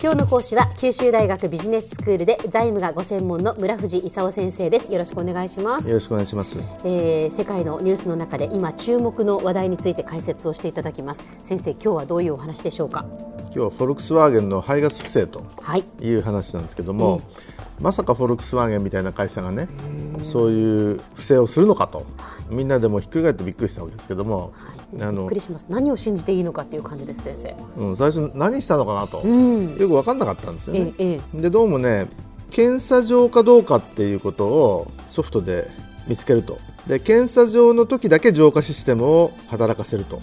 今日の講師は九州大学ビジネススクールで財務がご専門の村藤勲先生です。よろしくお願いします。よろしくお願いします、えー、世界のニュースの中で今注目の話題について解説をしていただきます。先生今日はどういうお話でしょうか？今日はフォルクスワーゲンの排ガス不正という話なんですけども、はいまさかフォルクスワーゲンみたいな会社がねそういう不正をするのかと。みんなでもひっくり返ってびっくりしたわけですけども、はい、あのびっくりします。何を信じていいのかっていう感じです先生、うん、最初何したのかなと、うん、よく分かんなかったんですよね、ええ、でどうもね検査上かどうかっていうことをソフトで見つけると。で検査上の時だけ浄化システムを働かせると。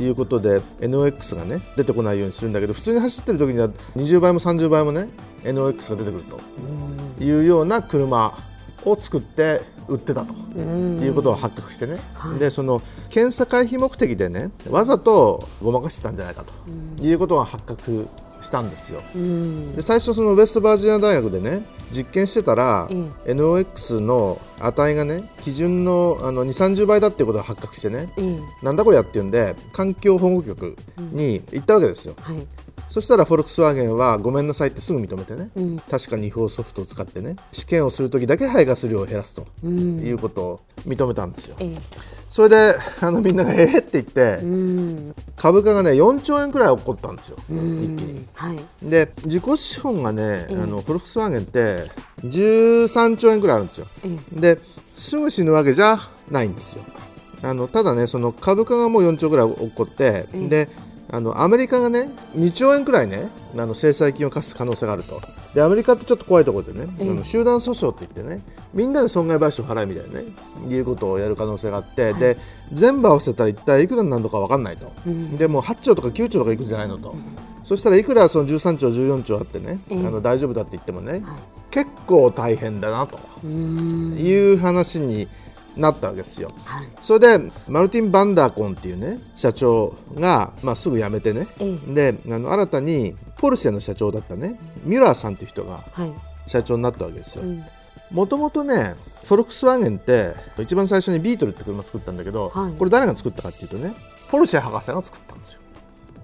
いうことで NOx がね出てこないようにするんだけど普通に走ってる時には20倍も30倍もね NOx が出てくると。いうような車を作って売ってたということが発覚してね、はい、でその検査回避目的でねわざとごまかしてたんじゃないかということが発覚したんですよ。で最初そのウェストバージニア大学でね実験してたら、うん、NOx の値がね基準のあの2 3 0倍だっていうことが発覚してね、うん、なんだこれやっていうんで環境保護局に行ったわけですよ。はいそしたらフォルクスワーゲンはごめんなさいってすぐ認めてね、うん、確かに違法ソフトを使ってね。試験をする時だけ排ガス量を減らすということを認めたんですよ。うん、それであのみんながええって言って、うん、株価がね4兆円くらい起こったんですよ、一気に。はい、で自己資本がね、あのフォルクスワーゲンって13兆円くらいあるんですよ。ですぐ死ぬわけじゃないんですよ。あのただねその株価がもう4兆ぐらい起こって、であのアメリカがね2兆円くらいねあの制裁金を課す可能性があると。でアメリカってちょっと怖いところでね、あの集団訴訟って言ってねみんなで損害賠償を払うみたいなねいうことをやる可能性があって、はい、で全部合わせたら一体いくらになるのか分かんないと、うん、でも8兆とか9兆とかいくんじゃないのと、うん、そしたらいくらその13兆14兆あってね、あの大丈夫だって言ってもね、はい、結構大変だなという話になったわけですよ、はい、それでマルティン・バンダーコンっていうね社長が、まあ、すぐ辞めてね、であの新たにポルシェの社長だったねミュラーさんっていう人が社長になったわけですよ。もともとねフォルクスワーゲンって一番最初にビートルって車作ったんだけど、はい、これ誰が作ったかっていうとねポルシェ博士が作ったんですよ。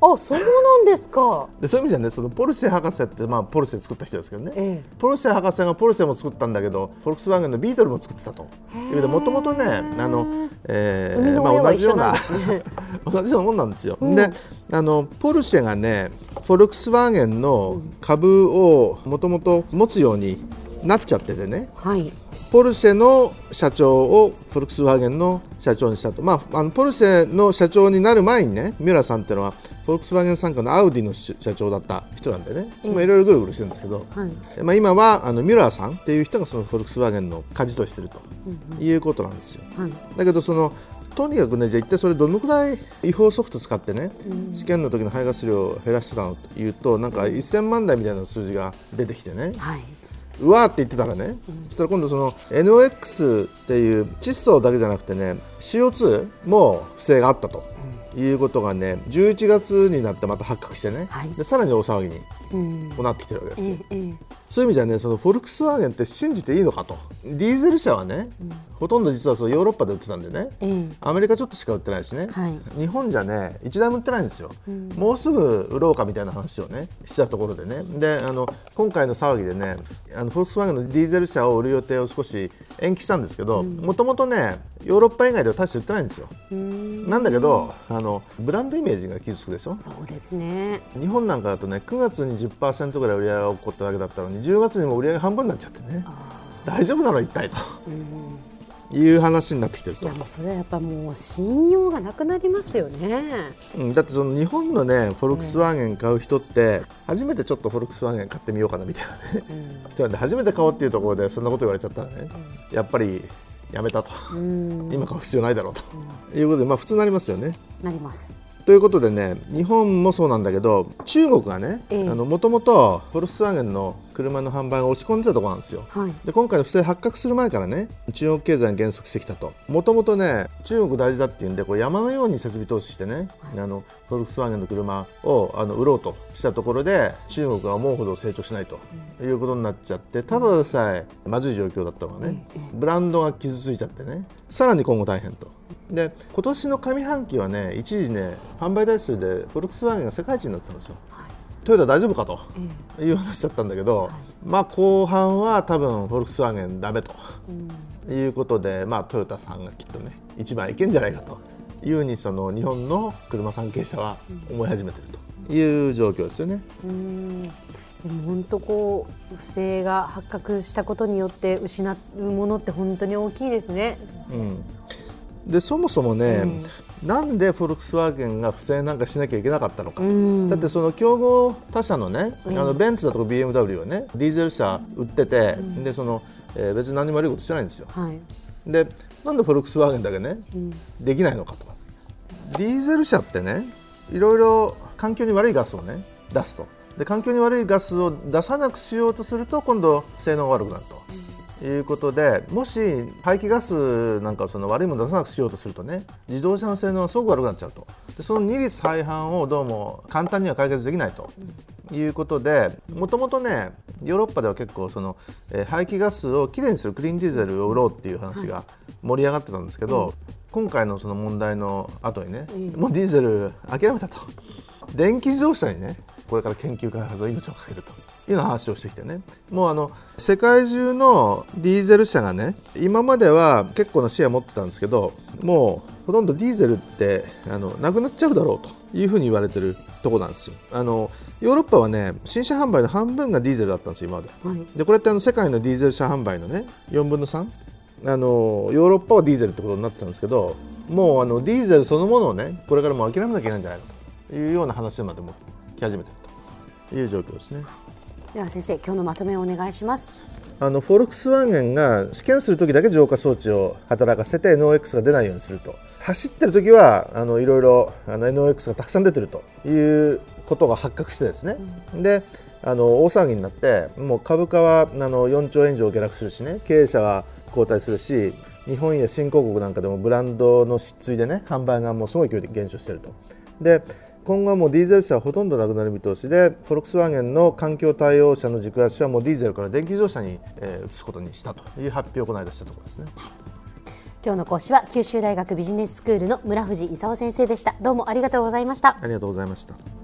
あそうなんですか。でそういう意味じゃねそのポルシェ博士って、まあ、ポルシェ作った人ですけどね、ええ、ポルシェ博士がポルシェも作ったんだけどフォルクスワーゲンのビートルも作ってたと。いうでもともとねあの、えーまあ、同じような、同じようなもんなんですよ。うん、であのポルシェがねフォルクスワーゲンの株をもともと持つようになっちゃっててね、はい、ポルシェの社長をフォルクスワーゲンの社長にしたと、まあ、あのポルシェの社長になる前にねミュラーさんっていうのはフォルクスワーゲン傘下のアウディの社長だった人なんでね、今いろいろぐるぐるしてるんですけど、はい、まあ、今はあのミュラーさんっていう人がそのフォルクスワーゲンの舵取りしてるということなんですよ。はい、だけどそのとにかくねじゃあ一体それどのくらい違法ソフト使ってね、試験の時の排ガス量を減らしてたのというとなんか1000万台みたいな数字が出てきてね、はい、うわーって言ってたらね、そしたら今度その NOx っていう窒素だけじゃなくてね CO2 も不正があったと。いうことがね11月になってまた発覚してね、はい、でさらに大騒ぎになってきてるわけですよ。うん、そういう意味じゃねそのフォルクスワーゲンって信じていいのかと。ディーゼル車はね、うん、ほとんど実はそのヨーロッパで売ってたんでね、うん、アメリカちょっとしか売ってないしね、はい、日本じゃね1台も売ってないんですよ、もうすぐ売ろうかみたいな話をねしたところでね。であの今回の騒ぎでねあのフォルクスワーゲンのディーゼル車を売る予定を少し延期したんですけどもともとねヨーロッパ以外では大して売ってないんですよ。なんだけどあのブランドイメージが傷つくでしょそうですね。日本なんかだとね9月に10%ぐらい売り上げが起こっただけだったのに10月にも売り上げ半分になっちゃってね。大丈夫なの一体と。いう話になってきてると。いやもうそれはやっぱもう信用がなくなりますよね、うん、だってその日本のねフォルクスワーゲン買う人って、初めてちょっとフォルクスワーゲン買ってみようかなみたいなね、うん、人なんで初めて買おうっていうところでそんなこと言われちゃったらね、うん、やっぱりやめたと。今買う必要ないだろうと。いうことで、まあ、普通になりますよね。なりますということでね日本もそうなんだけど中国がねもともとフォルクスワーゲンの車の販売が落ち込んでたところなんですよ、はい、で今回の不正発覚する前からね中国経済に減速してきたと。もともとね中国大事だっていうんでこう山のように設備投資してね、はい、あのフォルクスワーゲンの車をあの売ろうとしたところで中国が思うほど成長しないということになっちゃってただでさえまずい状況だったのがねブランドが傷ついちゃってねさらに今後大変と。で今年の上半期はね一時ね販売台数でフォルクスワーゲンが世界一になってたんですよ。トヨタ大丈夫かという話だったんだけど、まあ、後半は多分フォルクスワーゲンだめということで、まあ、トヨタさんがきっとね一番いけんじゃないかというふうにその日本の車関係者は思い始めているという状況ですよね。うん。でも本当こう不正が発覚したことによって失うものって本当に大きいですね。うん、でそもそもね、うん、なんでフォルクスワーゲンが不正なんかしなきゃいけなかったのか、うん、だってその競合他社のね、うん、あのベンツだとか BMW はねディーゼル車売ってて、でその、えー、別に何も悪いことしてないんですよ。はい、でなんでフォルクスワーゲンだけね、できないのかと。かディーゼル車ってねいろいろ環境に悪いガスをね出すと。で環境に悪いガスを出さなくしようとすると今度性能が悪くなるということでもし排気ガスなんかその悪いもの出さなくしようとするとね自動車の性能がすごく悪くなっちゃうと。でその二律背反をどうも簡単には解決できないと。いうことでもともとねヨーロッパでは結構その、えー、排気ガスをきれいにするクリーンディーゼルを売ろうっていう話が盛り上がってたんですけど、今回のその問題の後にね、もうディーゼル諦めたと。電気自動車にねこれから研究開発を命をかけるという話をしてきてね。もうあの世界中のディーゼル車がね今までは結構なシェア持ってたんですけどもうほとんどディーゼルってあのなくなっちゃうだろうというふうに言われてるとこなんですよ。あのヨーロッパはね新車販売の半分がディーゼルだったんですよ今まで、はい、でこれってあの世界のディーゼル車販売のね4分の3あのヨーロッパはディーゼルってことになってたんですけどもうあのディーゼルそのものをねこれからも諦めなきゃいけないんじゃないかというような話までも来始めているという状況ですね。では先生今日のまとめをお願いします。あのフォルクスワーゲンが試験するときだけ浄化装置を働かせて NOx が出ないようにすると走ってるときはあのいろいろあの NOx がたくさん出てるということが発覚してですね、うん、であの大騒ぎになってもう株価はあの4兆円以上下落するしね経営者は後退するし日本や新興国なんかでもブランドの失墜でね販売がもうすごい勢いで減少していると。で今後はもうディーゼル車はほとんどなくなる見通しでフォルクスワーゲンの環境対応車の軸足はもうディーゼルから電気自動車に、えー、移すことにしたという発表をこの間したところですね。今日の講師は九州大学ビジネススクールの村藤勲先生でした。どうもありがとうございました。ありがとうございました